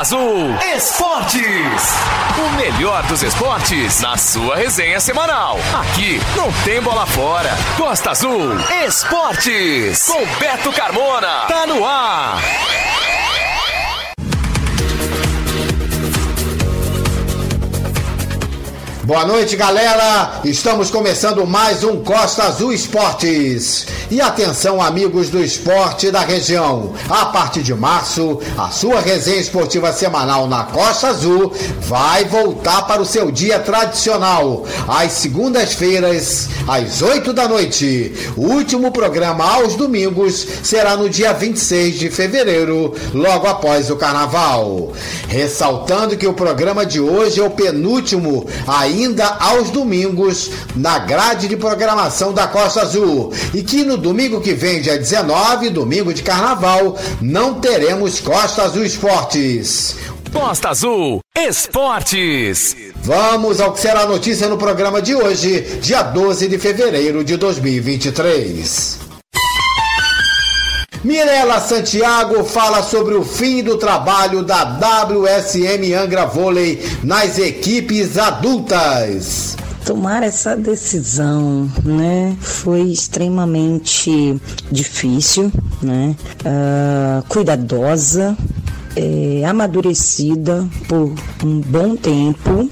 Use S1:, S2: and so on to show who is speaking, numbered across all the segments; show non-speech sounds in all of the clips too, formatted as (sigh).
S1: Azul Esportes. O melhor dos esportes na sua resenha semanal. Aqui não tem bola fora. Costa Azul Esportes. Com Beto Carmona. Tá no ar.
S2: Boa noite, galera! Estamos começando mais um Costa Azul Esportes. E atenção, amigos do esporte da região. A partir de março, a sua resenha esportiva semanal na Costa Azul vai voltar para o seu dia tradicional, às segundas-feiras, às 8 da noite. O último programa aos domingos será no dia 26 de fevereiro, logo após o carnaval. Ressaltando que o programa de hoje é o penúltimo ainda aos domingos na grade de programação da Costa Azul e que no domingo que vem, dia 19, domingo de carnaval, não teremos Costa Azul Esportes.
S1: Costa Azul Esportes.
S2: Vamos ao que será notícia no programa de hoje, dia 12 de fevereiro de 2023. Mirela Santiago fala sobre o fim do trabalho da WSM Angra Vôlei nas equipes adultas.
S3: Tomar essa decisão, né, foi extremamente difícil, né, uh, cuidadosa, é, amadurecida por um bom tempo,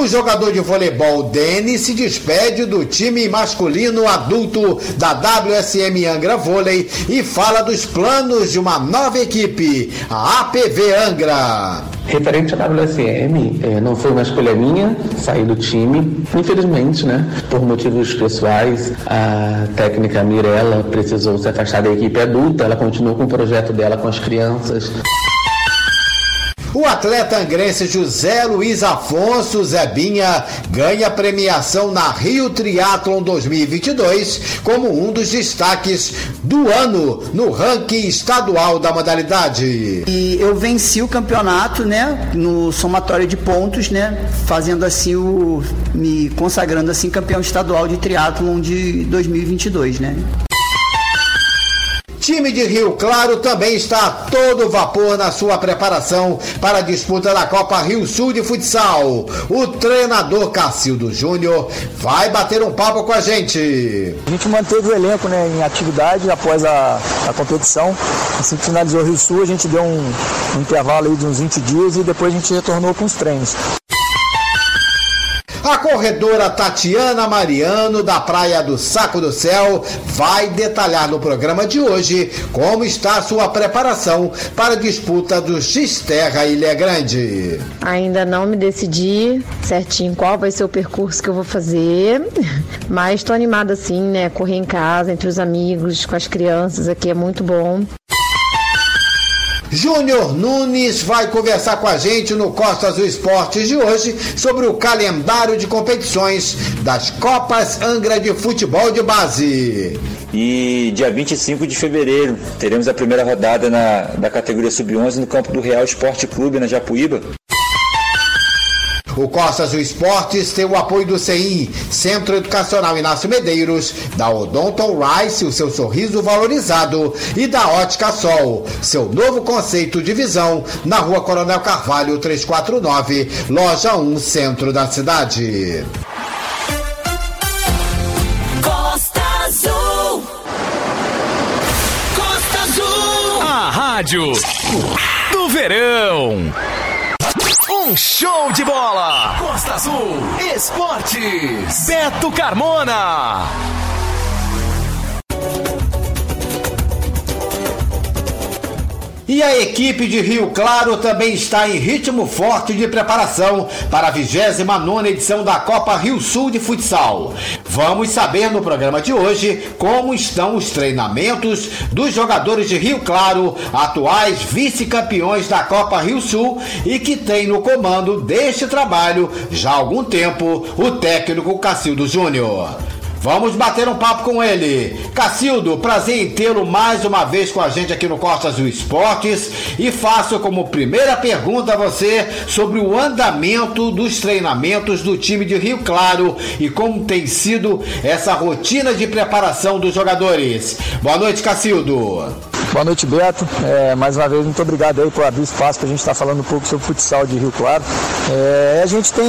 S2: o jogador de voleibol Denis se despede do time masculino adulto da WSM Angra Vôlei e fala dos planos de uma nova equipe, a APV Angra.
S4: Referente à WSM, eh, não foi uma escolha minha sair do time. Infelizmente, né, por motivos pessoais, a técnica Mirella precisou se afastar da equipe adulta. Ela continuou com o projeto dela com as crianças.
S2: O atleta angrense José Luiz Afonso Zebinha ganha premiação na Rio Triathlon 2022 como um dos destaques do ano no ranking estadual da modalidade.
S5: E eu venci o campeonato, né, no somatório de pontos, né, fazendo assim o me consagrando assim campeão estadual de triatlon de 2022, né?
S2: Time de Rio Claro também está a todo vapor na sua preparação para a disputa da Copa Rio Sul de Futsal. O treinador Cacildo Júnior vai bater um papo com a gente.
S6: A gente manteve o elenco né, em atividade após a, a competição. Assim que finalizou o Rio Sul, a gente deu um, um intervalo de uns 20 dias e depois a gente retornou com os treinos.
S2: A corredora Tatiana Mariano, da Praia do Saco do Céu, vai detalhar no programa de hoje como está sua preparação para a disputa do X-Terra Ilha Grande.
S7: Ainda não me decidi certinho qual vai ser o percurso que eu vou fazer, mas estou animada sim, né? Correr em casa, entre os amigos, com as crianças aqui é muito bom.
S2: Júnior Nunes vai conversar com a gente no Costa Azul Esportes de hoje sobre o calendário de competições das Copas Angra de Futebol de Base.
S8: E dia 25 de fevereiro teremos a primeira rodada na, da categoria Sub-11 no campo do Real Esporte Clube, na Japuíba.
S2: O Costa Azul Esportes tem o apoio do CEI, Centro Educacional Inácio Medeiros, da Odonton Rice, o seu sorriso valorizado, e da Ótica Sol, seu novo conceito de visão, na rua Coronel Carvalho 349, loja 1, centro da cidade.
S1: Costa Azul. Costa Azul. A rádio do verão. Um show de bola! Costa Azul Esportes. Beto Carmona.
S2: E a equipe de Rio Claro também está em ritmo forte de preparação para a 29 edição da Copa Rio Sul de Futsal. Vamos saber no programa de hoje como estão os treinamentos dos jogadores de Rio Claro, atuais vice-campeões da Copa Rio Sul e que tem no comando deste trabalho já há algum tempo o técnico Cacildo Júnior. Vamos bater um papo com ele. Cacildo, prazer em tê-lo mais uma vez com a gente aqui no Costa Azul Esportes e faço como primeira pergunta a você sobre o andamento dos treinamentos do time de Rio Claro e como tem sido essa rotina de preparação dos jogadores. Boa noite, Cacildo.
S8: Boa noite, Beto. É, mais uma vez, muito obrigado aí por abrir espaço para a gente estar tá falando um pouco sobre futsal de Rio Claro. É, a gente tem,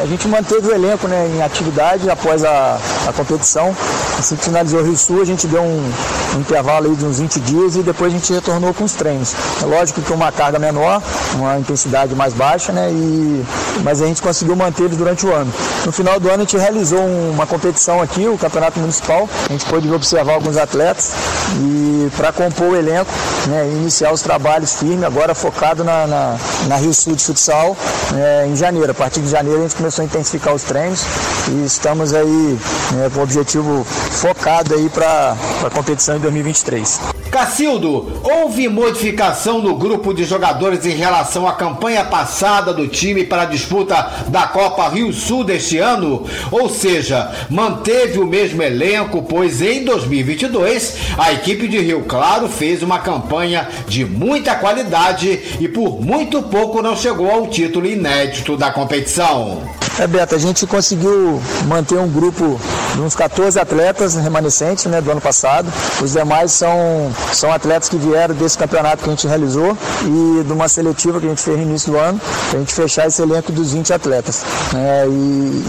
S8: a gente manteve o elenco né, em atividade após a, a competição. Assim que finalizou o Rio Sul, a gente deu um, um intervalo aí de uns 20 dias e depois a gente retornou com os treinos. É lógico que uma carga menor, uma intensidade mais baixa, né? E, mas a gente conseguiu manter eles durante o ano. No final do ano a gente realizou uma competição aqui, o Campeonato Municipal. A gente pôde observar alguns atletas e para compor o elenco, né, iniciar os trabalhos firmes, agora focado na, na, na Rio Sul de Futsal é, em janeiro. A partir de janeiro a gente começou a intensificar os treinos e estamos aí né, com o objetivo focado aí para a competição em 2023.
S2: Cacildo, houve modificação no grupo de jogadores em relação à campanha passada do time para a disputa da Copa Rio Sul deste ano? Ou seja, manteve o mesmo elenco, pois em 2022 a equipe de Rio Claro fez uma campanha de muita qualidade e por muito pouco não chegou ao título inédito da competição.
S8: É, Beto, a gente conseguiu manter um grupo de uns 14 atletas remanescentes né, do ano passado. Os demais são, são atletas que vieram desse campeonato que a gente realizou e de uma seletiva que a gente fez no início do ano, para a gente fechar esse elenco dos 20 atletas. Né, e,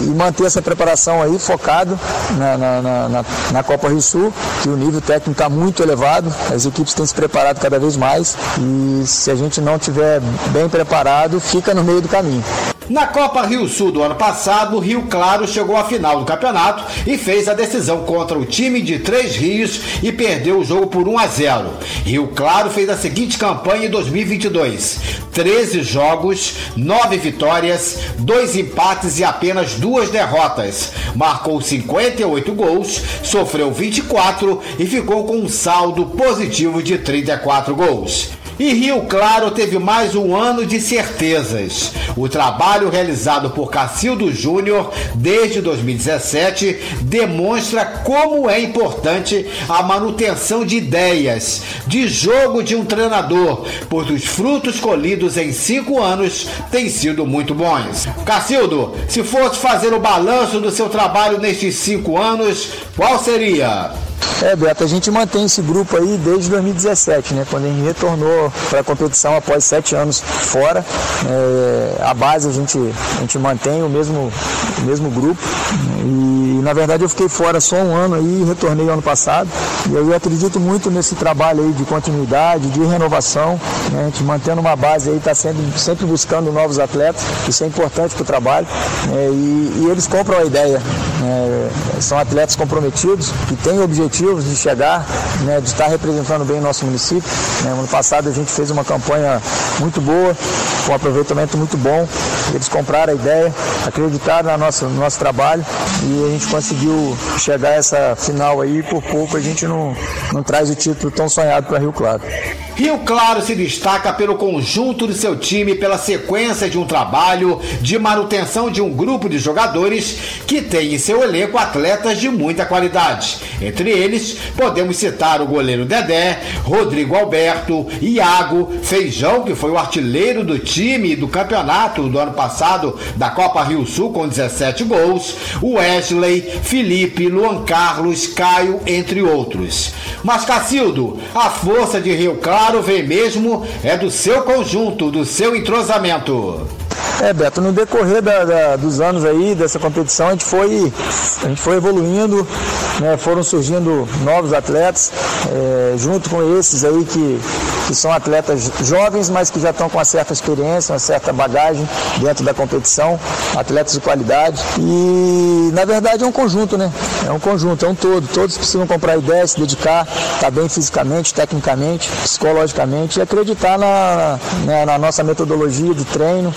S8: e, manter essa preparação aí focado na, na, na, na Copa Rio Sul, que o nível técnico está muito elevado, as equipes têm se preparado cada vez mais e se a gente não tiver bem preparado, fica no meio do caminho.
S2: Na Copa Rio Sul do ano passado, Rio Claro chegou à final do campeonato e fez a decisão contra o time de Três Rios e perdeu o jogo por 1 a 0. Rio Claro fez a seguinte campanha em 2022: 13 jogos, 9 vitórias, 2 empates e apenas duas derrotas. Marcou 58 gols, sofreu 24 e ficou com um saldo positivo de 34 gols. E Rio Claro teve mais um ano de certezas. O trabalho realizado por Cacildo Júnior desde 2017 demonstra como é importante a manutenção de ideias, de jogo de um treinador, pois os frutos colhidos em cinco anos têm sido muito bons. Cacildo, se fosse fazer o balanço do seu trabalho nestes cinco anos, qual seria?
S8: É, Beto, a gente mantém esse grupo aí desde 2017, né? Quando a gente retornou para a competição após sete anos fora. É, a base a gente, a gente mantém o mesmo, o mesmo grupo. E na verdade eu fiquei fora só um ano aí, retornei ano passado. E eu acredito muito nesse trabalho aí de continuidade, de renovação. Né? A gente mantendo uma base aí, está sempre, sempre buscando novos atletas. Isso é importante para o trabalho. É, e, e, eles compram a ideia. Né? São atletas comprometidos, que têm objetivos de chegar, né? de estar representando bem o nosso município. Né? Ano passado a gente fez uma campanha muito boa, com um aproveitamento muito bom. Eles compraram a ideia, acreditaram no nosso, no nosso trabalho e a gente conseguiu chegar a essa final aí. Por pouco a gente não, não traz o título tão sonhado para Rio Claro.
S2: Rio Claro se destaca pelo conjunto de seu time, pela sequência de um trabalho de manutenção de um grupo de jogadores que tem em seu elenco atletas de muita qualidade. Entre eles, podemos citar o goleiro Dedé, Rodrigo Alberto, Iago, Feijão, que foi o artilheiro do time do campeonato do ano passado da Copa Rio Sul com 17 gols, Wesley, Felipe, Luan Carlos, Caio, entre outros. Mas Cacildo, a força de Rio Claro claro vem mesmo é do seu conjunto, do seu entrosamento.
S8: É, Beto, no decorrer da, da, dos anos aí, dessa competição, a gente foi, a gente foi evoluindo, né, foram surgindo novos atletas, é, junto com esses aí que, que são atletas jovens, mas que já estão com uma certa experiência, uma certa bagagem dentro da competição, atletas de qualidade. E na verdade é um conjunto, né? É um conjunto, é um todo. Todos precisam comprar ideias, se dedicar, estar tá bem fisicamente, tecnicamente, psicologicamente e acreditar na, né, na nossa metodologia de treino,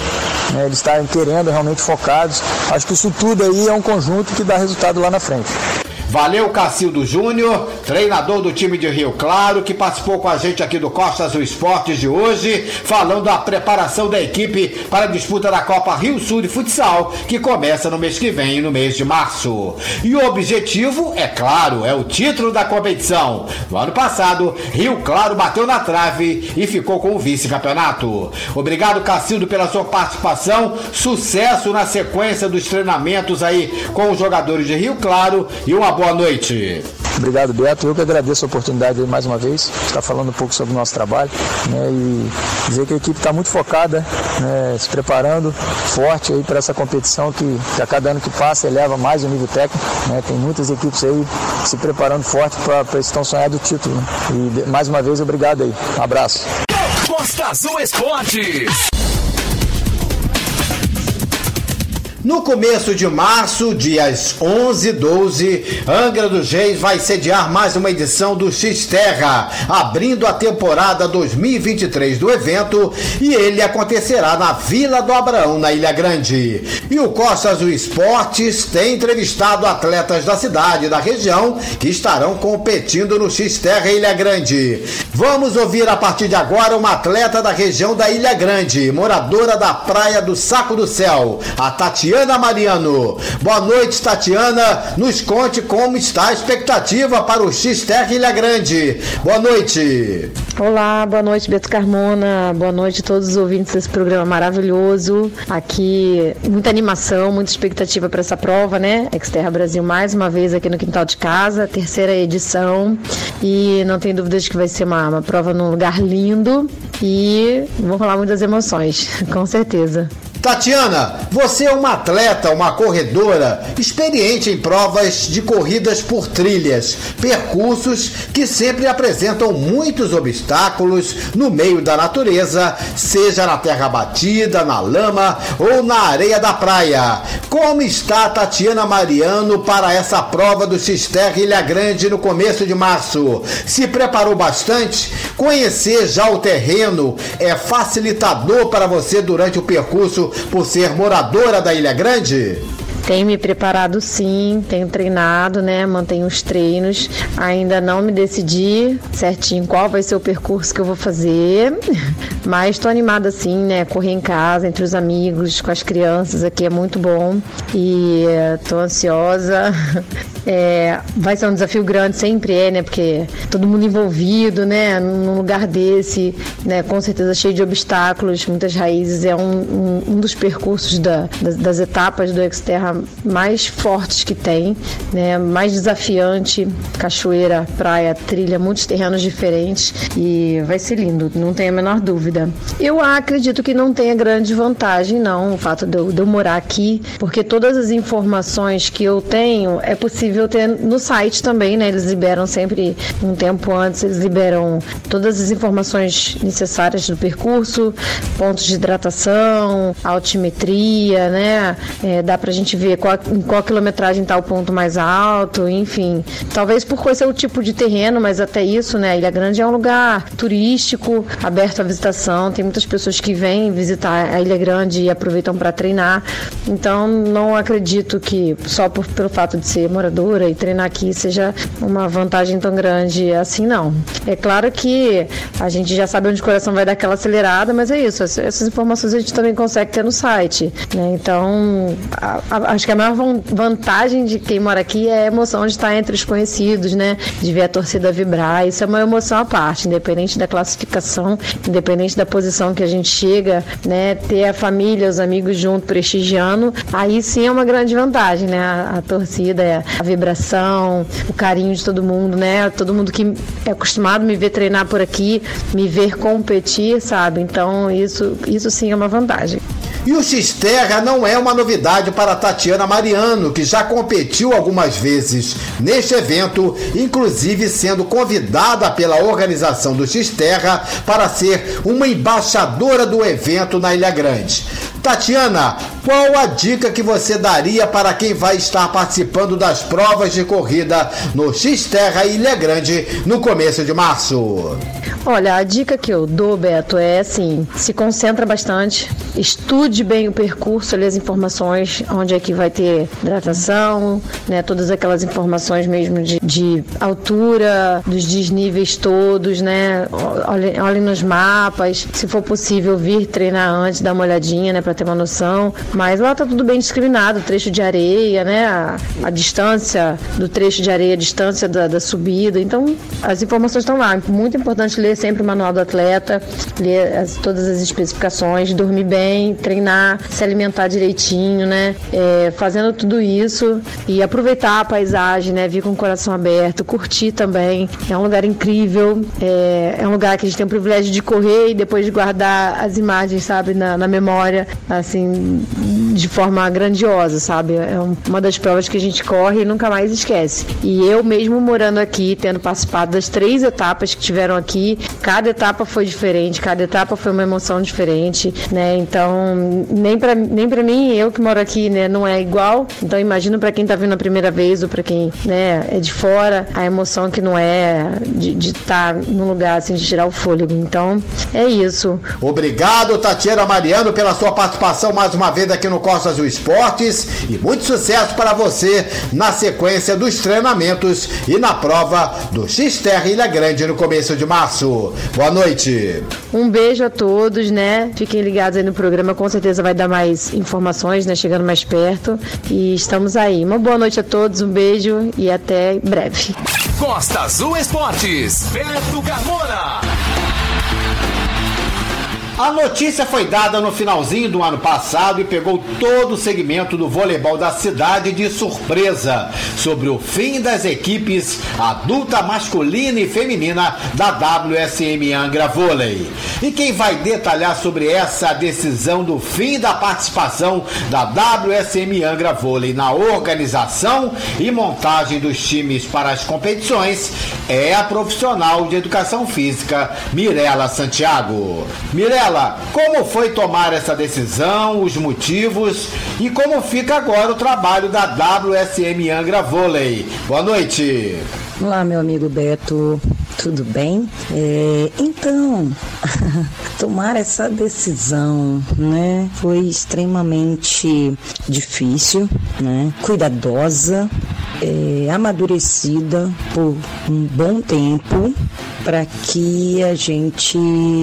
S8: né, eles estarem querendo, realmente focados. Acho que isso tudo aí é um conjunto que dá resultado lá na frente.
S2: Valeu, Cacildo Júnior, treinador do time de Rio Claro, que participou com a gente aqui do Costa Azul Esportes de hoje, falando da preparação da equipe para a disputa da Copa Rio Sul de Futsal, que começa no mês que vem, no mês de março. E o objetivo, é claro, é o título da competição. No ano passado, Rio Claro bateu na trave e ficou com o vice-campeonato. Obrigado, Cacildo, pela sua participação. Sucesso na sequência dos treinamentos aí com os jogadores de Rio Claro e uma boa noite.
S6: Obrigado, Beto. Eu que agradeço a oportunidade mais uma vez, estar falando um pouco sobre o nosso trabalho né, e dizer que a equipe está muito focada, né, se preparando forte aí para essa competição que, que, a cada ano que passa eleva mais o nível técnico. Né, tem muitas equipes aí se preparando forte para esse tão sonhado título. Né, e mais uma vez, obrigado aí. Um abraço.
S1: Costa Azul Esportes.
S2: No começo de março, dias 11 e 12, Angra dos Reis vai sediar mais uma edição do X-Terra, abrindo a temporada 2023 do evento e ele acontecerá na Vila do Abraão, na Ilha Grande. E o Costa Azul Esportes tem entrevistado atletas da cidade e da região que estarão competindo no X-Terra Ilha Grande. Vamos ouvir a partir de agora uma atleta da região da Ilha Grande, moradora da Praia do Saco do Céu, a Tatiana Tatiana Mariano. Boa noite, Tatiana. Nos conte como está a expectativa para o X-Terra Ilha Grande. Boa noite.
S7: Olá, boa noite, Beto Carmona. Boa noite a todos os ouvintes desse programa maravilhoso. Aqui, muita animação, muita expectativa para essa prova, né? Xterra Brasil mais uma vez aqui no quintal de casa, terceira edição. E não tem dúvidas que vai ser uma, uma prova num lugar lindo e vão rolar muitas emoções, (laughs) com certeza.
S2: Tatiana, você é uma atleta, uma corredora, experiente em provas de corridas por trilhas, percursos que sempre apresentam muitos obstáculos no meio da natureza, seja na terra batida, na lama ou na areia da praia. Como está Tatiana Mariano para essa prova do X-Terra Ilha Grande no começo de março? Se preparou bastante? Conhecer já o terreno é facilitador para você durante o percurso por ser moradora da Ilha Grande?
S7: Tenho me preparado sim, tenho treinado, né? Mantenho os treinos. Ainda não me decidi certinho qual vai ser o percurso que eu vou fazer, (laughs) mas estou animada sim, né? Correr em casa, entre os amigos, com as crianças aqui é muito bom e estou ansiosa. (laughs) É, vai ser um desafio grande, sempre é, né? Porque todo mundo envolvido, né? Num lugar desse, né? Com certeza cheio de obstáculos, muitas raízes. É um, um, um dos percursos da, das, das etapas do Exterra mais fortes que tem, né? Mais desafiante, cachoeira, praia, trilha, muitos terrenos diferentes e vai ser lindo, não tenho a menor dúvida. Eu acredito que não tenha grande vantagem, não, o fato de eu, de eu morar aqui, porque todas as informações que eu tenho é possível ter no site também, né? Eles liberam sempre um tempo antes, eles liberam todas as informações necessárias do percurso, pontos de hidratação, altimetria, né? É, dá pra gente ver qual, em qual quilometragem está o ponto mais alto, enfim. Talvez por ser o tipo de terreno, mas até isso, né? Ilha Grande é um lugar turístico, aberto à visitação. Tem muitas pessoas que vêm visitar a Ilha Grande e aproveitam para treinar. Então, não acredito que só por, pelo fato de ser moradora e treinar aqui seja uma vantagem tão grande assim, não. É claro que a gente já sabe onde o coração vai dar aquela acelerada, mas é isso. Essas informações a gente também consegue ter no site. Né? Então, a, a, acho que a maior vantagem de quem mora aqui é a emoção de estar entre os conhecidos, né? De ver a torcida vibrar. Isso é uma emoção à parte, independente da classificação, independente da posição que a gente chega, né? Ter a família, os amigos junto, prestigiando, aí sim é uma grande vantagem, né? A, a torcida, a vibração, o carinho de todo mundo, né? Todo mundo que é acostumado a me ver treinar por aqui, me ver competir, sabe? Então isso, isso sim é uma vantagem.
S2: E o X-Terra não é uma novidade para Tatiana Mariano, que já competiu algumas vezes neste evento, inclusive sendo convidada pela organização do X-Terra para ser uma embaixadora do evento na Ilha Grande. Tatiana, qual a dica que você daria para quem vai estar participando das provas de corrida no X-Terra Ilha Grande no começo de março?
S7: Olha, a dica que eu dou, Beto, é assim: se concentra bastante, estude bem o percurso, ali as informações, onde é que vai ter hidratação, né? Todas aquelas informações mesmo de, de altura, dos desníveis todos, né? Olhe nos mapas, se for possível vir treinar antes, dar uma olhadinha, né? Para ter uma noção. Mas lá tá tudo bem discriminado, trecho de areia, né? A, a distância do trecho de areia, a distância da, da subida. Então, as informações estão lá. Muito importante ler sempre o manual do atleta, ler as, todas as especificações, dormir bem, treinar, se alimentar direitinho, né? É, fazendo tudo isso e aproveitar a paisagem, né? Vir com o coração aberto, curtir também. É um lugar incrível, é, é um lugar que a gente tem o privilégio de correr e depois de guardar as imagens, sabe, na, na memória, assim, de forma grandiosa, sabe? É uma das provas que a gente corre e nunca mais esquece. E eu mesmo morando aqui, tendo participado das três etapas que tiveram aqui, cada etapa foi diferente, cada etapa foi uma emoção diferente, né? Então, nem para nem para mim, eu que moro aqui, né, não é igual. Então, imagino para quem tá vindo a primeira vez ou para quem, né, é de fora, a emoção que não é de estar tá num lugar assim de tirar o fôlego. Então, é isso.
S2: Obrigado, Tatiana Mariano, pela sua participação mais uma vez aqui no Costa Azul Esportes e muito sucesso para você na sequência dos treinamentos e na prova do X-Terra Ilha Grande no começo de março. Boa noite.
S7: Um beijo a todos, né? Fiquem ligados aí no programa, com certeza vai dar mais informações, né? Chegando mais perto. E estamos aí. Uma boa noite a todos, um beijo e até breve.
S1: Costa Azul Esportes, Beto Carmona.
S2: A notícia foi dada no finalzinho do ano passado e pegou todo o segmento do voleibol da cidade de surpresa sobre o fim das equipes adulta masculina e feminina da WSM Angra Vôlei. E quem vai detalhar sobre essa decisão do fim da participação da WSM Angra Vôlei na organização e montagem dos times para as competições é a profissional de educação física Mirela Santiago. Mirela como foi tomar essa decisão, os motivos e como fica agora o trabalho da WSM Angra Vôlei? Boa noite.
S3: Olá, meu amigo Beto, tudo bem? É, então, (laughs) tomar essa decisão, né, foi extremamente difícil, né, cuidadosa, é, amadurecida por um bom tempo para que a gente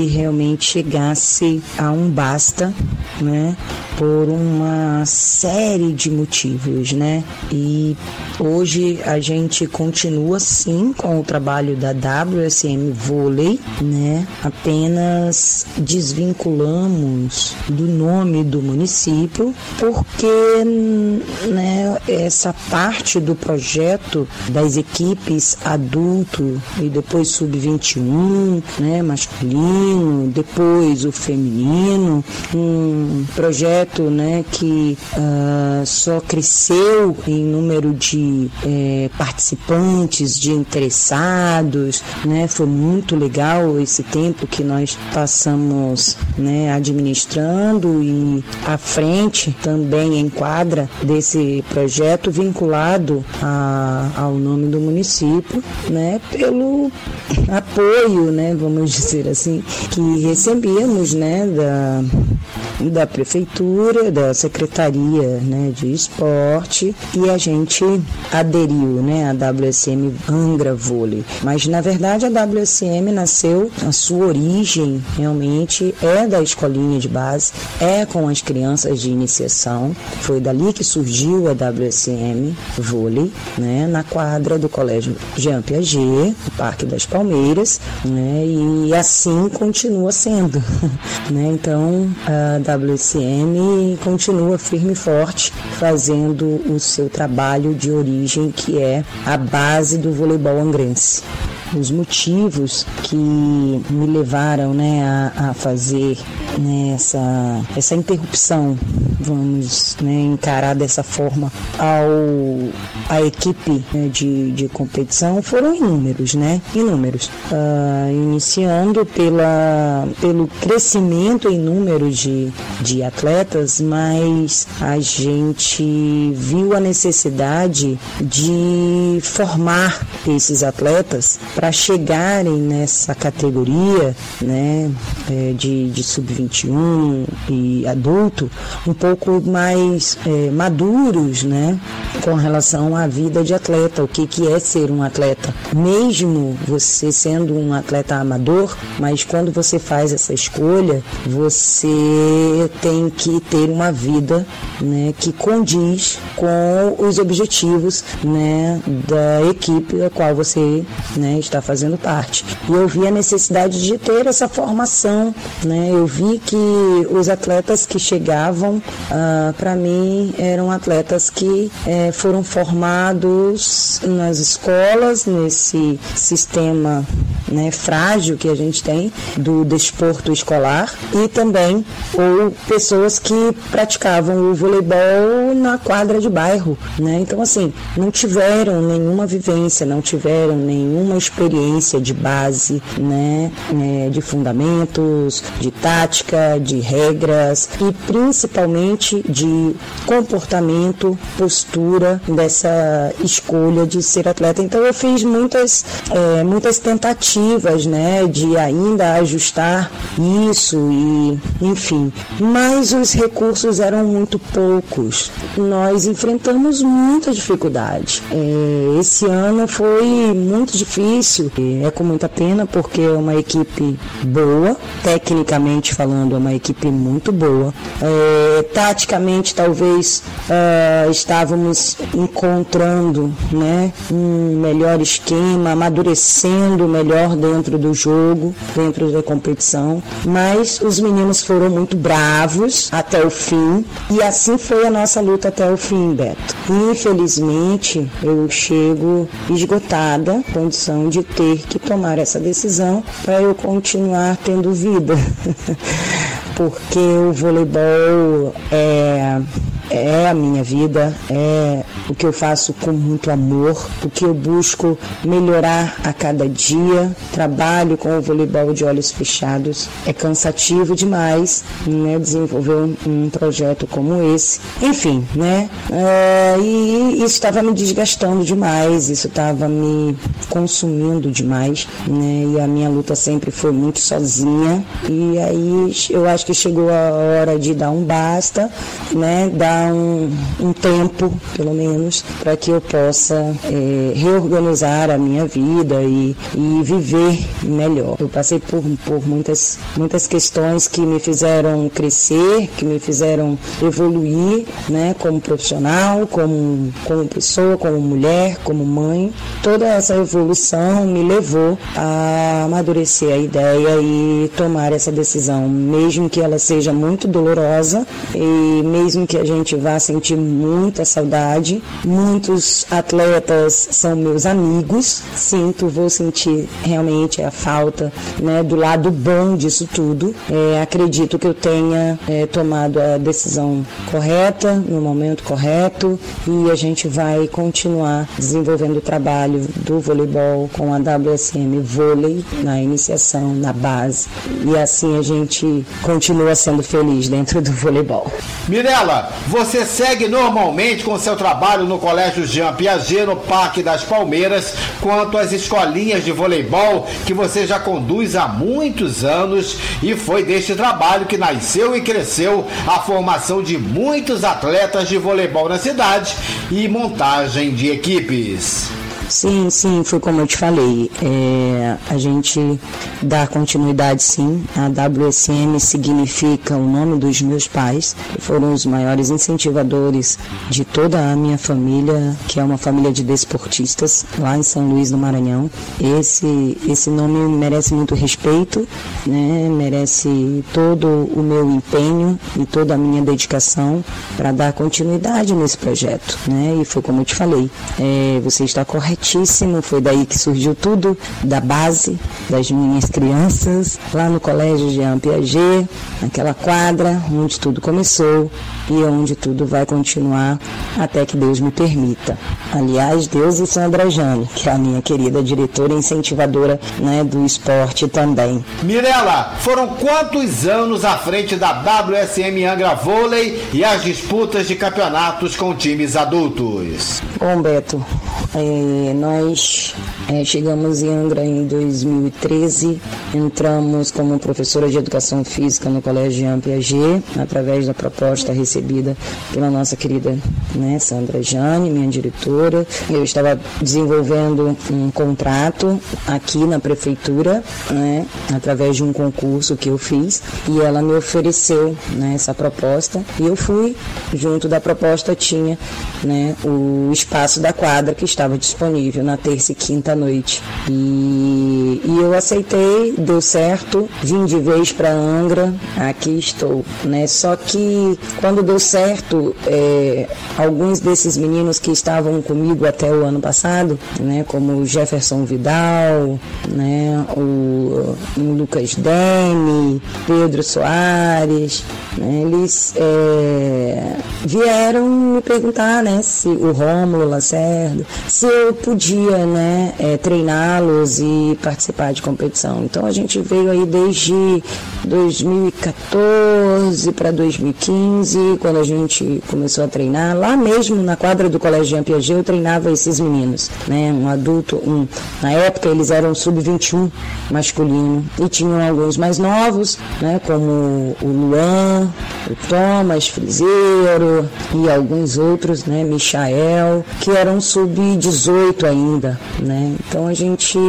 S3: realmente chegasse a um basta, né? Por uma série de motivos, né? E hoje a gente continua sim com o trabalho da WSM Vôlei, né? Apenas desvinculamos do nome do município porque, né? Essa parte do projeto das equipes adulto e depois sub-21, né, masculino, depois o feminino, um projeto, né, que uh, só cresceu em número de eh, participantes, de interessados, né, foi muito legal esse tempo que nós passamos, né, administrando e à frente também em quadra desse projeto vinculado a, ao nome do município, né, pelo apoio, né, vamos dizer assim, que recebíamos, né, da, da prefeitura, da secretaria, né, de esporte e a gente aderiu, né, à WSM Angra Vôlei. Mas na verdade a WSM nasceu, a sua origem realmente é da escolinha de base, é com as crianças de iniciação. Foi dali que surgiu a WSM Vôlei, né, na quadra do Colégio Jean Piaget, Parque das Palmeiras, né, e assim continua sendo. (laughs) né, então a WSM continua firme e forte, fazendo o seu trabalho de origem, que é a base do voleibol angrense os motivos que me levaram né, a, a fazer né, essa, essa interrupção, vamos né, encarar dessa forma, ao, a equipe né, de, de competição foram inúmeros, né? Inúmeros. Uh, iniciando pela, pelo crescimento em número de, de atletas, mas a gente viu a necessidade de formar esses atletas para chegarem nessa categoria, né, é, de, de sub-21 e adulto um pouco mais é, maduros, né, com relação à vida de atleta, o que, que é ser um atleta. Mesmo você sendo um atleta amador, mas quando você faz essa escolha, você tem que ter uma vida né, que condiz com os objetivos né, da equipe da qual você né, está fazendo parte. E eu vi a necessidade de ter essa formação. Né? Eu vi que os atletas que chegavam ah, para mim eram atletas que eh, foram formados nas escolas, nesse sistema né, frágil que a gente tem do desporto escolar e também ou pessoas que praticavam o voleibol na quadra de bairro, né? Então assim, não tiveram nenhuma vivência, não tiveram nenhuma experiência de base, né, né de fundamentos, de tática, de regras e principalmente de comportamento, postura dessa escolha de ser atleta. Então eu fiz muitas, é, muitas tentativas, né, de ainda ajustar isso e, enfim, mas os recursos eram muito poucos. Nós enfrentamos muita dificuldade. É, esse ano foi muito difícil. É com muita pena porque é uma equipe boa, tecnicamente falando, é uma equipe muito boa. É, taticamente, talvez é, estávamos encontrando, né, um melhor esquema, amadurecendo melhor dentro do jogo, dentro da competição. Mas os meninos foram muito bravos até o fim e assim foi a nossa luta até o fim, Beto. Infelizmente, eu chego esgotada, condição de ter que tomar essa decisão para eu continuar tendo vida. (laughs) Porque o voleibol é é a minha vida, é o que eu faço com muito amor, o que eu busco melhorar a cada dia. Trabalho com o voleibol de olhos fechados. É cansativo demais, né? Desenvolver um, um projeto como esse. Enfim, né? É, e isso estava me desgastando demais, isso estava me consumindo demais, né? E a minha luta sempre foi muito sozinha. E aí eu acho que chegou a hora de dar um basta, né? Dar um, um tempo, pelo menos, para que eu possa é, reorganizar a minha vida e, e viver melhor. Eu passei por, por muitas, muitas questões que me fizeram crescer, que me fizeram evoluir, né, como profissional, como, como pessoa, como mulher, como mãe. Toda essa evolução me levou a amadurecer a ideia e tomar essa decisão, mesmo que ela seja muito dolorosa e mesmo que a gente vai sentir muita saudade. Muitos atletas são meus amigos. Sinto, vou sentir realmente a falta né, do lado bom disso tudo. É, acredito que eu tenha é, tomado a decisão correta, no momento correto, e a gente vai continuar desenvolvendo o trabalho do voleibol com a WSM Vôlei na iniciação, na base. E assim a gente continua sendo feliz dentro do voleibol.
S2: Mirela, você segue normalmente com seu trabalho no Colégio Jean Piaget, no Parque das Palmeiras, quanto às escolinhas de voleibol que você já conduz há muitos anos e foi deste trabalho que nasceu e cresceu a formação de muitos atletas de voleibol na cidade e montagem de equipes.
S3: Sim, sim, foi como eu te falei. É, a gente dá continuidade sim. A WSM significa o nome dos meus pais, que foram os maiores incentivadores de toda a minha família, que é uma família de desportistas lá em São Luís do Maranhão. Esse, esse nome merece muito respeito, né? merece todo o meu empenho e toda a minha dedicação para dar continuidade nesse projeto. Né? E foi como eu te falei, é, você está correto corretíssimo. Foi daí que surgiu tudo, da base das minhas crianças, lá no colégio Jean Piaget, naquela quadra onde tudo começou e onde tudo vai continuar até que Deus me permita. Aliás, Deus e Sandra Jane, que é a minha querida diretora e incentivadora né, do esporte também.
S2: Mirela, foram quantos anos à frente da WSM Angra Vôlei e as disputas de campeonatos com times adultos?
S3: Bom, Beto, nós é, chegamos em Angra em 2013, entramos como professora de educação física no Colégio Jean Piaget, através da proposta recebida pela nossa querida né, Sandra Jane, minha diretora. Eu estava desenvolvendo um contrato aqui na prefeitura, né, através de um concurso que eu fiz, e ela me ofereceu né, essa proposta, e eu fui, junto da proposta tinha né, o espaço da quadra que estava disponível na terça e quinta noite. E, e eu aceitei, deu certo, vim de vez para Angra, aqui estou. Né? Só que quando deu certo, é, alguns desses meninos que estavam comigo até o ano passado, né, como o Jefferson Vidal, né, o, o Lucas Dene, Pedro Soares, né, eles é, vieram me perguntar né, se o Rômulo Lacerda, se eu podia né, é, treiná-los e participar de competição. Então a gente veio aí desde 2014 para 2015, quando a gente começou a treinar, lá mesmo na quadra do Colégio Jean Piaget, eu treinava esses meninos, né, um adulto, um, na época eles eram sub-21 masculino e tinham alguns mais novos, né, como o Luan, o Thomas Frizeiro e alguns outros, né, Michael, que eram sub-18 ainda, né? Então a gente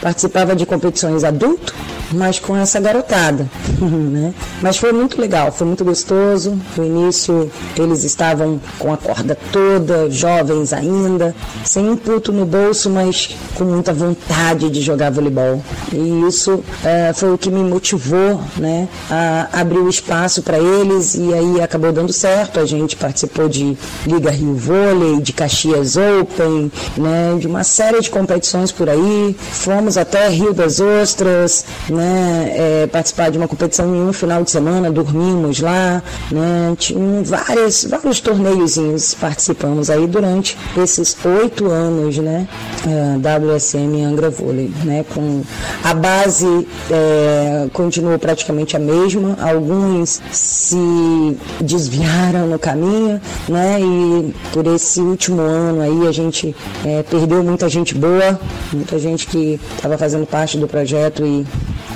S3: participava de competições adulto, mas com essa garotada, (laughs) né? Mas foi muito legal, foi muito gostoso. No início eles estavam com a corda toda, jovens ainda, sem um puto no bolso, mas com muita vontade de jogar voleibol. E isso é, foi o que me motivou, né, a abrir o espaço para eles e aí acabou dando certo. A gente participou de Liga Rio Vôlei, de Caxias Open, né, de uma série de competições por aí. Fomos até Rio das Ostras, né, é, participar de uma competição em um final de semana, dormimos lá, né, tinha vários, vários torneiozinhos participamos aí durante esses oito anos, né, é, WSM Angra Vôlei, né, com a base é, continuou praticamente a mesma, alguns se desviaram no caminho, né, e por esse último ano aí a gente é, perdeu muita gente boa, muita gente que estava fazendo parte do projeto e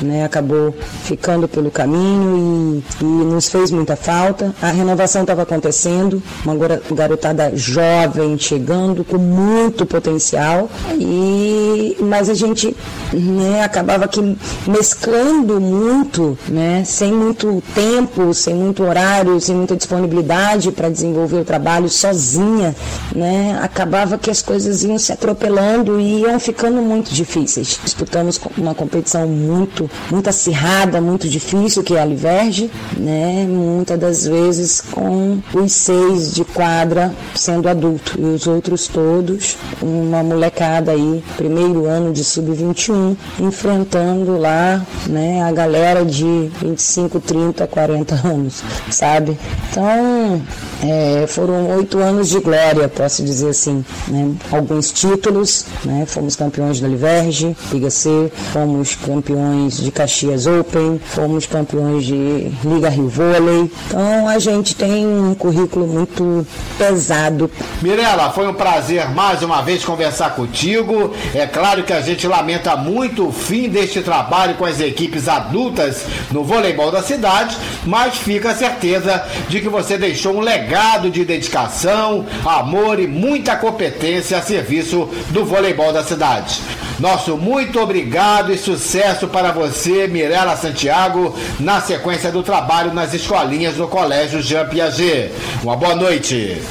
S3: né, acabou ficando pelo caminho e, e, nos fez muita falta. A renovação estava acontecendo, uma garotada jovem chegando com muito potencial, e, mas a gente né, acabava que mesclando muito, né, sem muito tempo, sem muito horário, sem muita disponibilidade para desenvolver o trabalho sozinha, né, acabava que as coisas iam se atropelando e iam ficando muito difíceis. Disputamos uma competição muito muito acirrada, muito difícil, que é a Liverge, né? Muitas das vezes com os seis de quadra sendo adulto e os outros todos, uma molecada aí, primeiro ano de sub-21, enfrentando lá, né, a galera de 25, 30, 40 anos, sabe? Então, é, foram oito anos de glória, posso dizer assim, né? Alguns títulos, né? Fomos campeões da Liverge, Liga C, fomos campeões de Caxias Open, fomos campeões de Liga Rio Vôlei. Então a gente tem um currículo muito pesado.
S2: Mirela, foi um prazer mais uma vez conversar contigo. É claro que a gente lamenta muito o fim deste trabalho com as equipes adultas no voleibol da cidade, mas fica a certeza de que você deixou um legado de dedicação, amor e muita competência a serviço do voleibol da cidade. Nosso muito obrigado e sucesso para você, Mirela Santiago, na sequência do trabalho nas escolinhas do Colégio Jean Piaget. Uma boa noite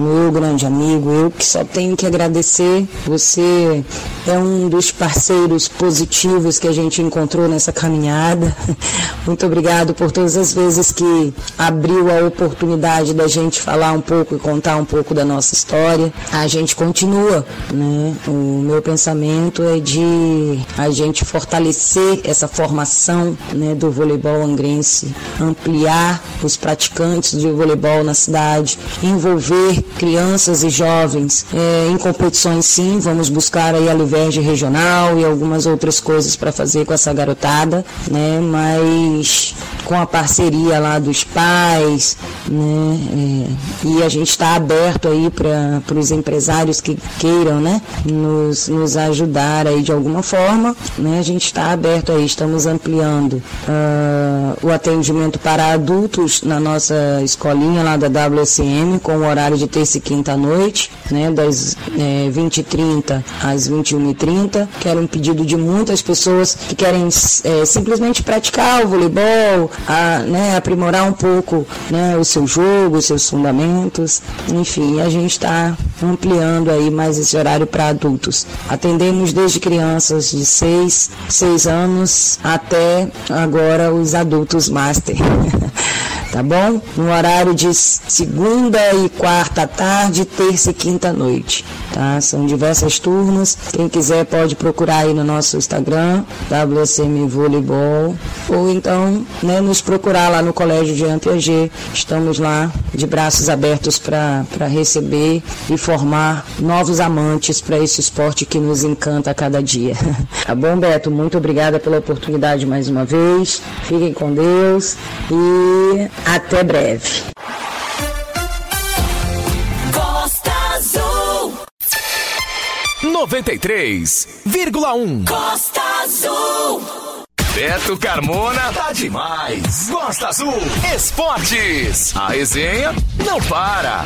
S3: meu grande amigo, eu que só tenho que agradecer. Você é um dos parceiros positivos que a gente encontrou nessa caminhada. (laughs) Muito obrigado por todas as vezes que abriu a oportunidade da gente falar um pouco e contar um pouco da nossa história. A gente continua, né? O meu pensamento é de a gente fortalecer essa formação, né, do voleibol angrense, ampliar os praticantes de voleibol na cidade, envolver crianças e jovens é, em competições sim, vamos buscar aí a Liverge regional e algumas outras coisas para fazer com essa garotada, né? Mas com a parceria lá dos pais, né? É, e a gente está aberto aí para os empresários que queiram, né? Nos, nos ajudar aí de alguma forma, né? A gente está aberto aí, estamos ampliando uh, o atendimento para adultos na nossa escolinha lá da WSM com o horário de terça e quinta à noite, né? Das é, 20h30 às 21h30, que era um pedido de muitas pessoas que querem é, simplesmente praticar o voleibol, a, né, aprimorar um pouco né, o seu jogo, os seus fundamentos. Enfim, a gente está ampliando aí mais esse horário para adultos. Atendemos desde crianças de 6, 6 anos até agora os adultos master. (laughs) tá bom? No horário de segunda e quarta tarde, terça e quinta noite, tá? São diversas turmas. Quem quiser pode procurar aí no nosso Instagram, WSM Voleibol, ou então, né, nos procurar lá no Colégio Jean Piaget. Estamos lá de braços abertos para receber e formar novos amantes para esse esporte que nos encanta a cada dia. (laughs) tá bom, Beto? Muito obrigada pela oportunidade mais uma vez. Fiquem com Deus e até breve.
S1: Costa Azul 93,1 Costa Azul Beto Carmona tá demais. Costa Azul Esportes. A resenha não para.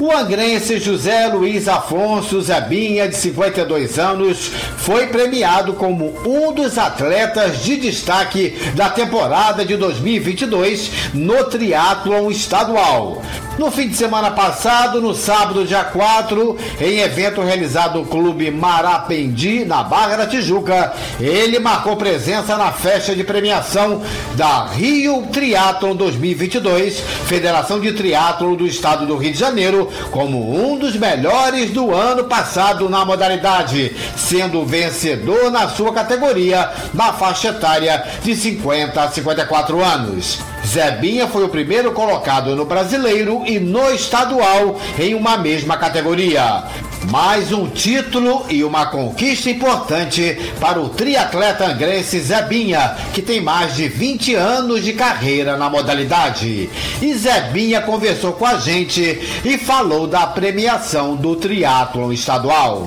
S2: O angrense José Luiz Afonso Zebinha, de 52 anos, foi premiado como um dos atletas de destaque da temporada de 2022 no triatlon estadual. No fim de semana passado, no sábado, dia 4, em evento realizado no Clube Marapendi, na Barra da Tijuca, ele marcou presença na festa de premiação da Rio Triathlon 2022, Federação de Triatlon do Estado do Rio de Janeiro, como um dos melhores do ano passado na modalidade, sendo vencedor na sua categoria, na faixa etária de 50 a 54 anos. Zebinha foi o primeiro colocado no brasileiro e no estadual em uma mesma categoria. Mais um título e uma conquista importante para o triatleta angrense Zebinha, que tem mais de 20 anos de carreira na modalidade. E Zebinha conversou com a gente e falou da premiação do triatlon estadual.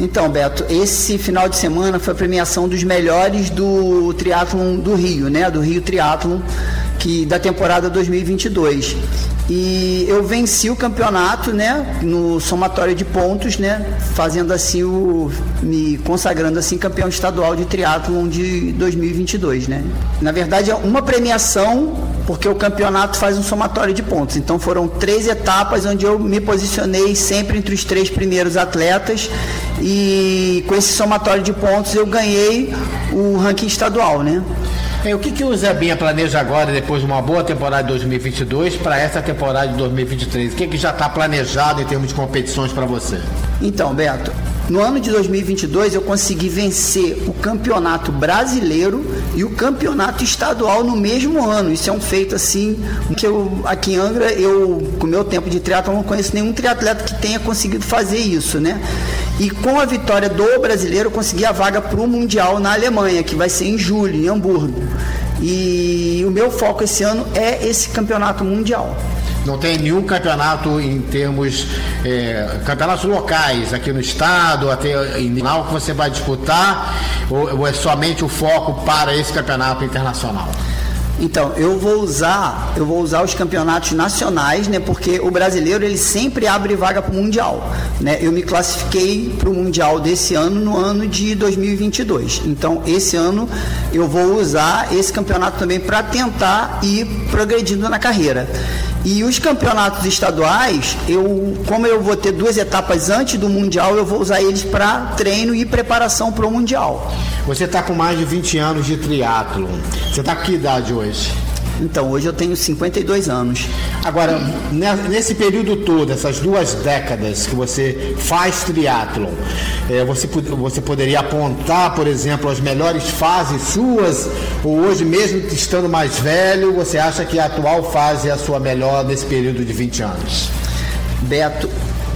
S5: Então, Beto, esse final de semana foi a premiação dos melhores do triatlon do Rio, né? Do Rio Triatlon, que da temporada 2022. E eu venci o campeonato, né, no somatório de pontos, né, fazendo assim o me consagrando assim campeão estadual de triatlon de 2022, né? Na verdade é uma premiação porque o campeonato faz um somatório de pontos. Então foram três etapas onde eu me posicionei sempre entre os três primeiros atletas e com esse somatório de pontos eu ganhei o ranking estadual, né?
S2: É, o que, que o Zebinha planeja agora, depois de uma boa temporada de 2022, para essa temporada de 2023? O que, que já está planejado em termos de competições para você?
S5: Então, Beto, no ano de 2022 eu consegui vencer o campeonato brasileiro e o campeonato estadual no mesmo ano. Isso é um feito assim que eu aqui em Angra, eu com meu tempo de triatlo não conheço nenhum triatleta que tenha conseguido fazer isso, né? E com a vitória do brasileiro eu consegui a vaga para o mundial na Alemanha, que vai ser em julho, em Hamburgo. E o meu foco esse ano é esse campeonato mundial.
S2: Não tem nenhum campeonato em termos é, campeonatos locais aqui no estado, até em final que você vai disputar, ou, ou é somente o foco para esse campeonato internacional?
S5: Então, eu vou usar, eu vou usar os campeonatos nacionais, né? Porque o brasileiro ele sempre abre vaga para o mundial, né? Eu me classifiquei para o mundial desse ano no ano de 2022. Então, esse ano eu vou usar esse campeonato também para tentar ir progredindo na carreira. E os campeonatos estaduais, eu, como eu vou ter duas etapas antes do Mundial, eu vou usar eles para treino e preparação para o Mundial.
S2: Você está com mais de 20 anos de triatlo. Você está com que idade hoje?
S5: Então, hoje eu tenho 52 anos.
S2: Agora, nesse período todo, essas duas décadas que você faz triatlon, é, você, você poderia apontar, por exemplo, as melhores fases suas? Ou hoje, mesmo estando mais velho, você acha que a atual fase é a sua melhor nesse período de 20 anos?
S5: Beto,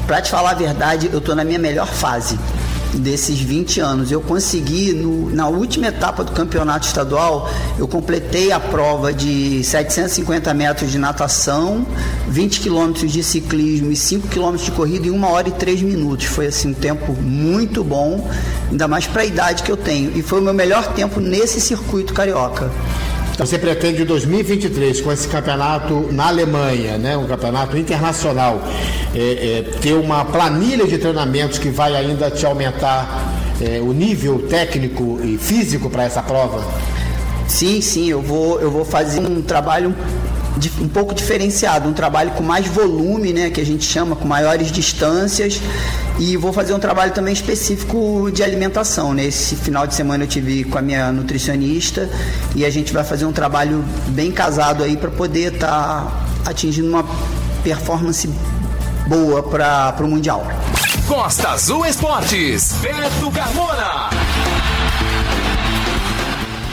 S5: para te falar a verdade, eu estou na minha melhor fase desses 20 anos. Eu consegui, no, na última etapa do campeonato estadual, eu completei a prova de 750 metros de natação, 20 quilômetros de ciclismo e 5 quilômetros de corrida em 1 hora e 3 minutos. Foi assim um tempo muito bom, ainda mais para a idade que eu tenho. E foi o meu melhor tempo nesse circuito carioca.
S2: Você pretende em 2023, com esse campeonato na Alemanha, né, um campeonato internacional, é, é, ter uma planilha de treinamentos que vai ainda te aumentar é, o nível técnico e físico para essa prova?
S5: Sim, sim, eu vou, eu vou fazer um trabalho um pouco diferenciado, um trabalho com mais volume, né, que a gente chama, com maiores distâncias, e vou fazer um trabalho também específico de alimentação. Nesse né? final de semana eu tive com a minha nutricionista e a gente vai fazer um trabalho bem casado aí para poder estar tá atingindo uma performance boa para o mundial.
S1: Costa Azul Esportes, Beto Carmona.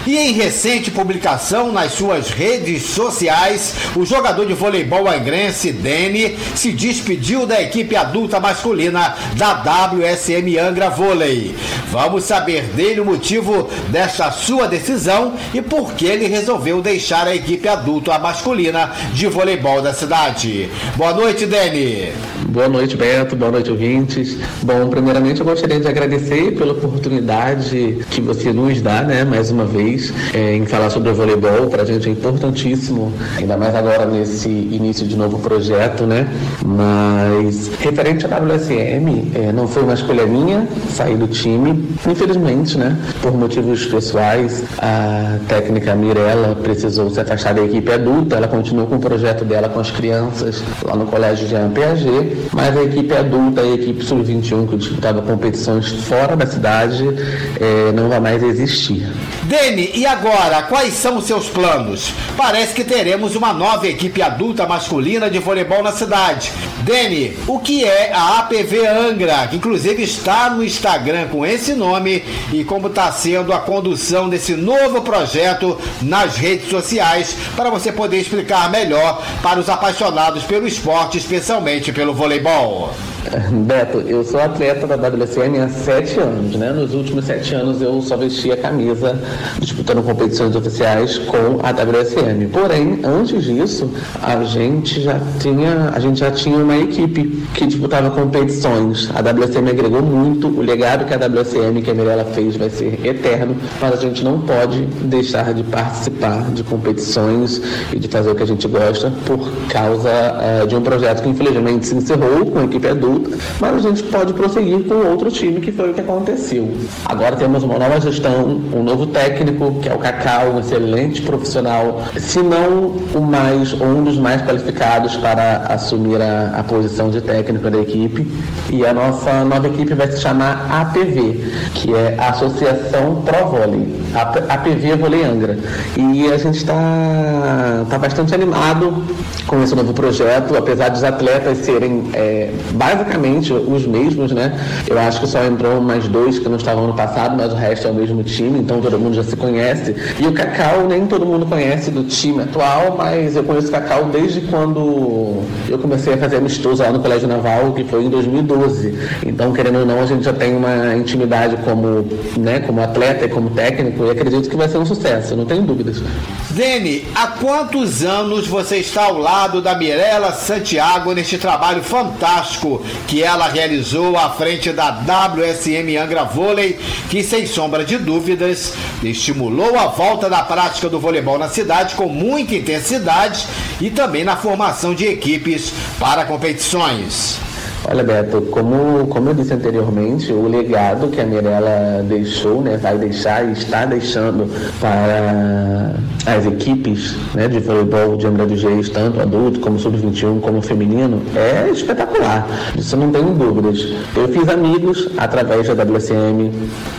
S2: E em recente publicação nas suas redes sociais, o jogador de voleibol angrense Dene se despediu da equipe adulta masculina da WSM Angra Vôlei. Vamos saber dele o motivo desta sua decisão e por que ele resolveu deixar a equipe adulta masculina de voleibol da cidade. Boa noite, Dene.
S4: Boa noite, Beto. Boa noite, ouvintes. Bom, primeiramente eu gostaria de agradecer pela oportunidade que você nos dá, né, mais uma vez é, em falar sobre o voleibol. Para a gente é importantíssimo, ainda mais agora nesse início de novo projeto, né? Mas referente à WSM, é, não foi uma escolha minha sair do time, infelizmente, né? Por motivos pessoais, a técnica Mirella precisou se afastar da equipe adulta. Ela continuou com o projeto dela com as crianças lá no colégio de Piaget, mas a equipe adulta e a equipe sub-21 que disputava competições fora da cidade é, não vai mais existir.
S2: Dene, e agora, quais são os seus planos? Parece que teremos uma nova equipe adulta masculina de voleibol na cidade. Deni, o que é a APV Angra, que inclusive está no Instagram com esse nome e como está sendo a condução desse novo projeto nas redes sociais para você poder explicar melhor para os apaixonados pelo esporte, especialmente pelo voleibol. (laughs)
S4: Beto, eu sou atleta da WSM há sete anos, né? Nos últimos sete anos eu só vesti a camisa disputando competições oficiais com a WSM. Porém, antes disso, a gente já tinha, a gente já tinha uma equipe que disputava competições. A WSM agregou muito, o legado que a WSM, que a Mirella fez, vai ser eterno, mas a gente não pode deixar de participar de competições e de fazer o que a gente gosta por causa uh, de um projeto que infelizmente se encerrou com a equipe adulta mas a gente pode prosseguir com outro time, que foi o que aconteceu. Agora temos uma nova gestão, um novo técnico, que é o Cacau, um excelente profissional, se não o mais, ou um dos mais qualificados para assumir a, a posição de técnico da equipe. E a nossa nova equipe vai se chamar APV, que é a Associação Pro Volley, APV Volley Angra. E a gente está tá bastante animado com esse novo projeto, apesar dos atletas serem é, basicamente os mesmos, né? Eu acho que só entrou mais dois que não estavam no passado, mas o resto é o mesmo time, então todo mundo já se conhece. E o Cacau nem todo mundo conhece do time atual, mas eu conheço o Cacau desde quando eu comecei a fazer amistoso lá no Colégio Naval, que foi em 2012. Então, querendo ou não, a gente já tem uma intimidade como, né, como atleta e como técnico e acredito que vai ser um sucesso, não tenho dúvidas.
S2: Dene, há quantos anos você está ao lado da Mirella Santiago neste trabalho fantástico que ela realizou à frente da WSM Angra Vôlei, que sem sombra de dúvidas estimulou a volta da prática do voleibol na cidade com muita intensidade e também na formação de equipes para competições?
S4: Olha, Beto, como, como eu disse anteriormente, o legado que a Mirella deixou, né, vai deixar e está deixando para as equipes né, de voleibol de Angra dos Reis, tanto adulto como sub-21, como feminino, é espetacular. Isso não tenho dúvidas. Eu fiz amigos através da WCM,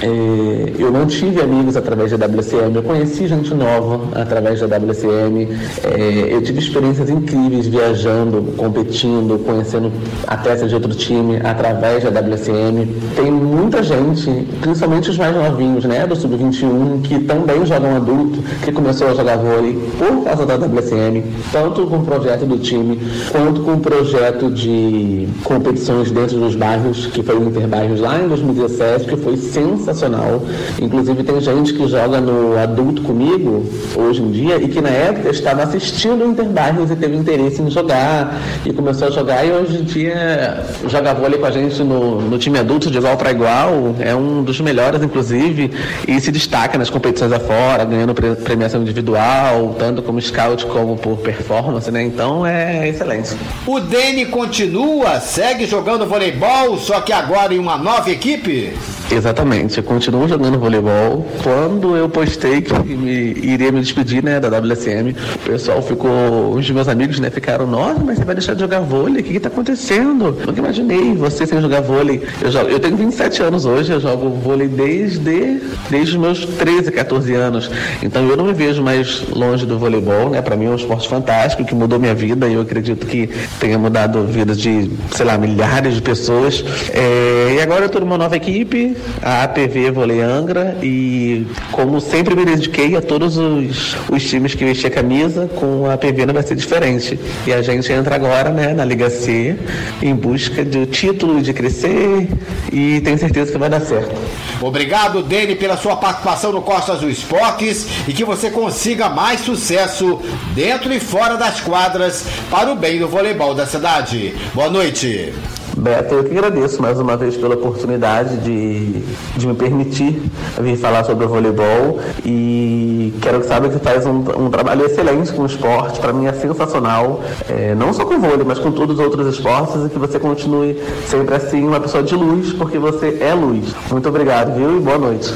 S4: eh, eu não tive amigos através da WCM, eu conheci gente nova através da WCM, eh, eu tive experiências incríveis viajando, competindo, conhecendo atletas de outro time através da WSM. Tem muita gente, principalmente os mais novinhos, né, do Sub-21, que também jogam adulto, que começou a jogar vôlei por causa da WSM, tanto com o projeto do time, quanto com o projeto de competições dentro dos bairros, que foi o Interbairros lá em 2017, que foi sensacional. Inclusive tem gente que joga no adulto comigo hoje em dia e que na época estava assistindo o Interbairros e teve interesse em jogar e começou a jogar e hoje em dia joga vôlei com a gente no, no time adulto de igual para igual, é um dos melhores inclusive e se destaca nas competições afora, ganhando premiação individual, tanto como scout como por performance, né? Então é excelente.
S2: O Dene continua, segue jogando voleibol, só que agora em uma nova equipe?
S4: Exatamente, eu continuo jogando voleibol. Quando eu postei que me, iria me despedir né, da WSM, o pessoal ficou, os meus amigos né, ficaram, nossa, mas você vai deixar de jogar vôlei? O que está acontecendo? Nunca imaginei você sem jogar vôlei. Eu, jogo, eu tenho 27 anos hoje, eu jogo vôlei desde, desde os meus 13, 14 anos. Então eu não me vejo mais longe do voleibol, né? Para mim é um esporte fantástico que mudou minha vida e eu acredito que tenha mudado a vida de, sei lá, milhares de pessoas. É, e agora eu estou numa nova equipe, a APV Vôlei Angra e como sempre me dediquei a todos os, os times que vestia camisa, com a APV não vai ser diferente. E a gente entra agora né, na Liga C em busca do título, de crescer e tenho certeza que vai dar certo.
S2: Obrigado, Dene, pela sua participação no Costa Azul Esportes e que você consiga mais sucesso dentro e fora das quadras para o bem do voleibol da cidade. Boa noite.
S4: Beto, eu que agradeço mais uma vez pela oportunidade de, de me permitir vir falar sobre o voleibol e quero que saiba que faz um, um trabalho excelente com o esporte, para mim é sensacional, é, não só com o vôlei, mas com todos os outros esportes e que você continue sempre assim, uma pessoa de luz, porque você é luz. Muito obrigado, viu? E boa noite.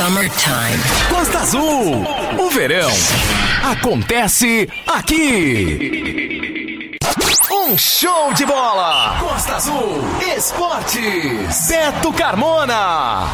S1: Summertime. Costa Azul. O verão acontece aqui. Um show de bola. Costa Azul Esportes. Beto Carmona.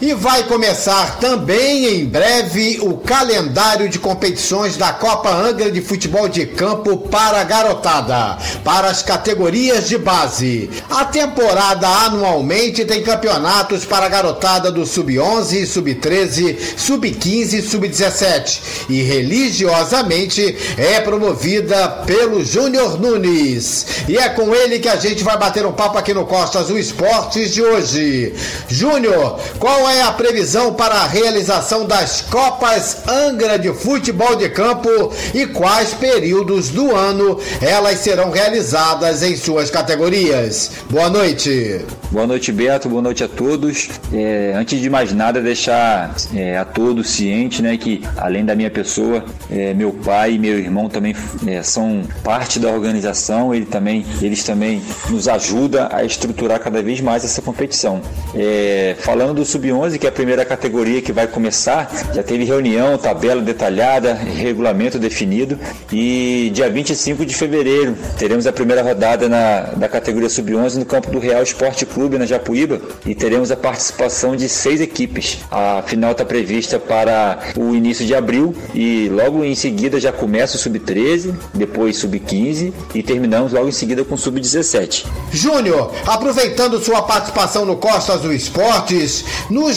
S2: E vai começar também em breve o calendário de competições da Copa Angra de Futebol de Campo para a garotada, para as categorias de base. A temporada anualmente tem campeonatos para a garotada do Sub-11, Sub-13, Sub-15 e Sub-17 e religiosamente é promovida pelo Júnior Nunes. E é com ele que a gente vai bater um papo aqui no Costa Azul Esportes de hoje. Júnior, qual é é a previsão para a realização das Copas Angra de Futebol de Campo e quais períodos do ano elas serão realizadas em suas categorias? Boa noite.
S8: Boa noite, Beto. Boa noite a todos. É, antes de mais nada, deixar é, a todos ciente, né, que além da minha pessoa, é, meu pai e meu irmão também é, são parte da organização. Ele também, eles também nos ajudam a estruturar cada vez mais essa competição. É, falando do sub 11 que é a primeira categoria que vai começar. Já teve reunião, tabela detalhada, regulamento definido. E dia 25 de fevereiro teremos a primeira rodada na, da categoria Sub-11 no campo do Real Esporte Clube, na Japuíba. E teremos a participação de seis equipes. A final está prevista para o início de abril. E logo em seguida já começa o Sub-13, depois Sub-15 e terminamos logo em seguida com o Sub-17.
S2: Júnior, aproveitando sua participação no Costa Azul Esportes,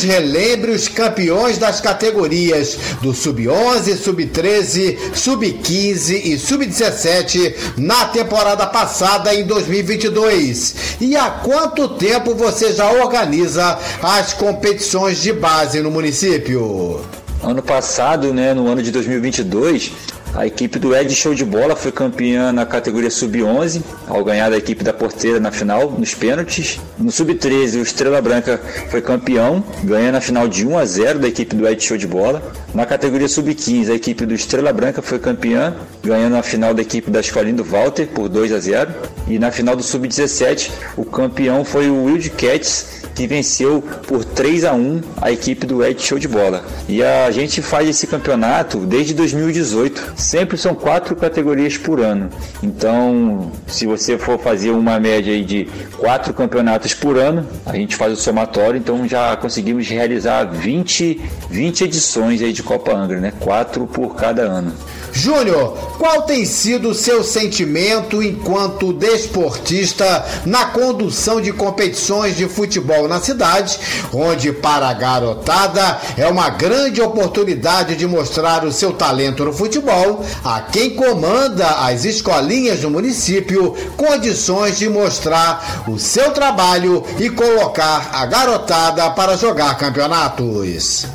S2: relembre os campeões das categorias do Sub-11, Sub-13, Sub-15 e Sub-17 na temporada passada em 2022. E há quanto tempo você já organiza as competições de base no município?
S8: Ano passado, né, no ano de 2022, a equipe do Ed Show de Bola foi campeã na categoria Sub-11, ao ganhar da equipe da Porteira na final, nos pênaltis. No Sub-13, o Estrela Branca foi campeão, ganhando a final de 1 a 0 da equipe do Ed Show de Bola. Na categoria Sub-15, a equipe do Estrela Branca foi campeã, ganhando a final da equipe da Escolinha do Walter por 2 a 0. E na final do Sub-17, o campeão foi o Wild Cats que venceu por 3 a 1 a equipe do Ed Show de Bola. E a gente faz esse campeonato desde 2018. Sempre são quatro categorias por ano. Então, se você for fazer uma média de quatro campeonatos por ano, a gente faz o somatório, então já conseguimos realizar 20, 20 edições aí de Copa Angra, né? Quatro por cada ano.
S2: Júnior, qual tem sido o seu sentimento enquanto desportista na condução de competições de futebol na cidade, onde para a garotada é uma grande oportunidade de mostrar o seu talento no futebol a quem comanda as escolinhas do município, condições de mostrar o seu trabalho e colocar a garotada para jogar campeonatos.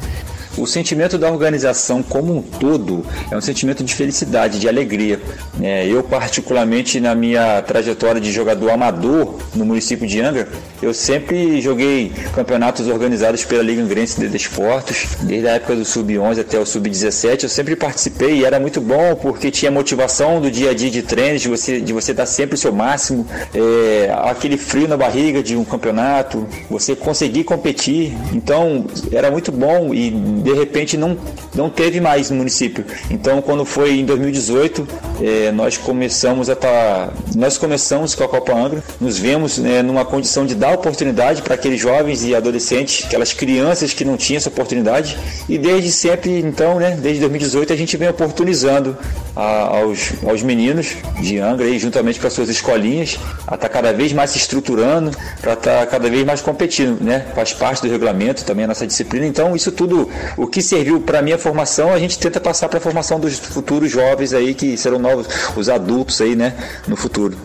S8: O sentimento da organização como um todo é um sentimento de felicidade, de alegria. É, eu, particularmente, na minha trajetória de jogador amador no município de Angra, eu sempre joguei campeonatos organizados pela Liga Angrense de Desportos, desde a época do Sub-11 até o Sub-17. Eu sempre participei e era muito bom porque tinha motivação do dia a dia de treinos, de você, de você dar sempre o seu máximo, é, aquele frio na barriga de um campeonato, você conseguir competir. Então, era muito bom e de repente não, não teve mais no município. Então, quando foi em 2018, é, nós começamos a tá, nós começamos com a Copa Angra, nos vemos né, numa condição de dar oportunidade para aqueles jovens e adolescentes, aquelas crianças que não tinham essa oportunidade, e desde sempre, então, né, desde 2018 a gente vem oportunizando a, aos, aos meninos de Angra, juntamente com as suas escolinhas, a estar tá cada vez mais se estruturando, para estar tá cada vez mais competindo, né? Faz parte do regulamento também a nossa disciplina. Então, isso tudo o que serviu para minha formação, a gente tenta passar para a formação dos futuros jovens aí, que serão novos, os adultos aí, né, no futuro.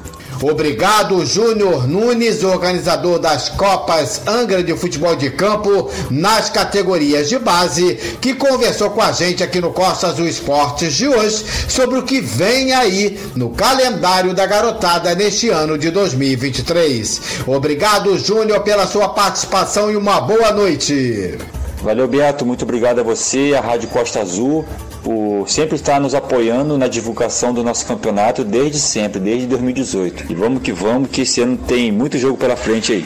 S2: Obrigado, Júnior Nunes, organizador das Copas Angra de Futebol de Campo nas categorias de base, que conversou com a gente aqui no Costa Azul Esportes de hoje sobre o que vem aí no calendário da garotada neste ano de 2023. Obrigado, Júnior, pela sua participação e uma boa noite.
S8: Valeu, Beto. Muito obrigado a você, a Rádio Costa Azul, por sempre estar nos apoiando na divulgação do nosso campeonato desde sempre, desde 2018. E vamos que vamos, que esse ano tem muito jogo pela frente aí.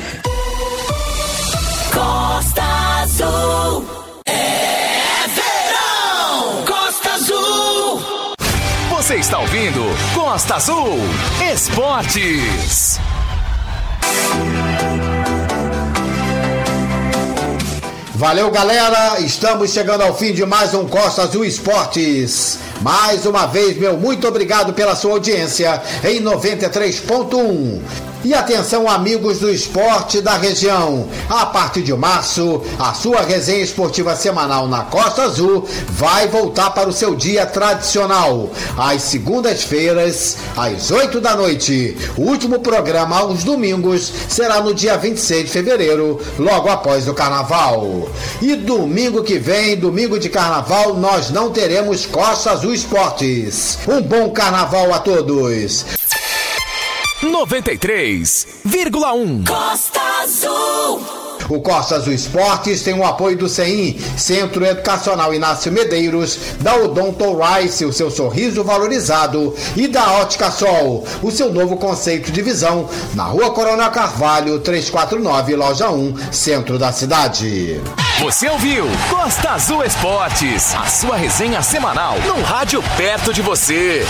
S1: Costa Azul. É verão. Costa Azul. Você está ouvindo Costa Azul Esportes.
S2: Valeu, galera! Estamos chegando ao fim de mais um Costa Azul Esportes. Mais uma vez, meu muito obrigado pela sua audiência em 93.1. E atenção, amigos do esporte da região. A partir de março, a sua resenha esportiva semanal na Costa Azul vai voltar para o seu dia tradicional. Às segundas-feiras, às 8 da noite. O último programa aos domingos será no dia 26 de fevereiro, logo após o carnaval. E domingo que vem, domingo de carnaval, nós não teremos Costa Azul Esportes. Um bom carnaval a todos.
S1: 93,1 Costa Azul.
S2: O Costa Azul Esportes tem o apoio do CEIM, Centro Educacional Inácio Medeiros, da Odonto Rice, o seu sorriso valorizado, e da Ótica Sol, o seu novo conceito de visão, na Rua Coronel Carvalho, 349, Loja 1, centro da cidade.
S1: Você ouviu Costa Azul Esportes, a sua resenha semanal, num rádio perto de você.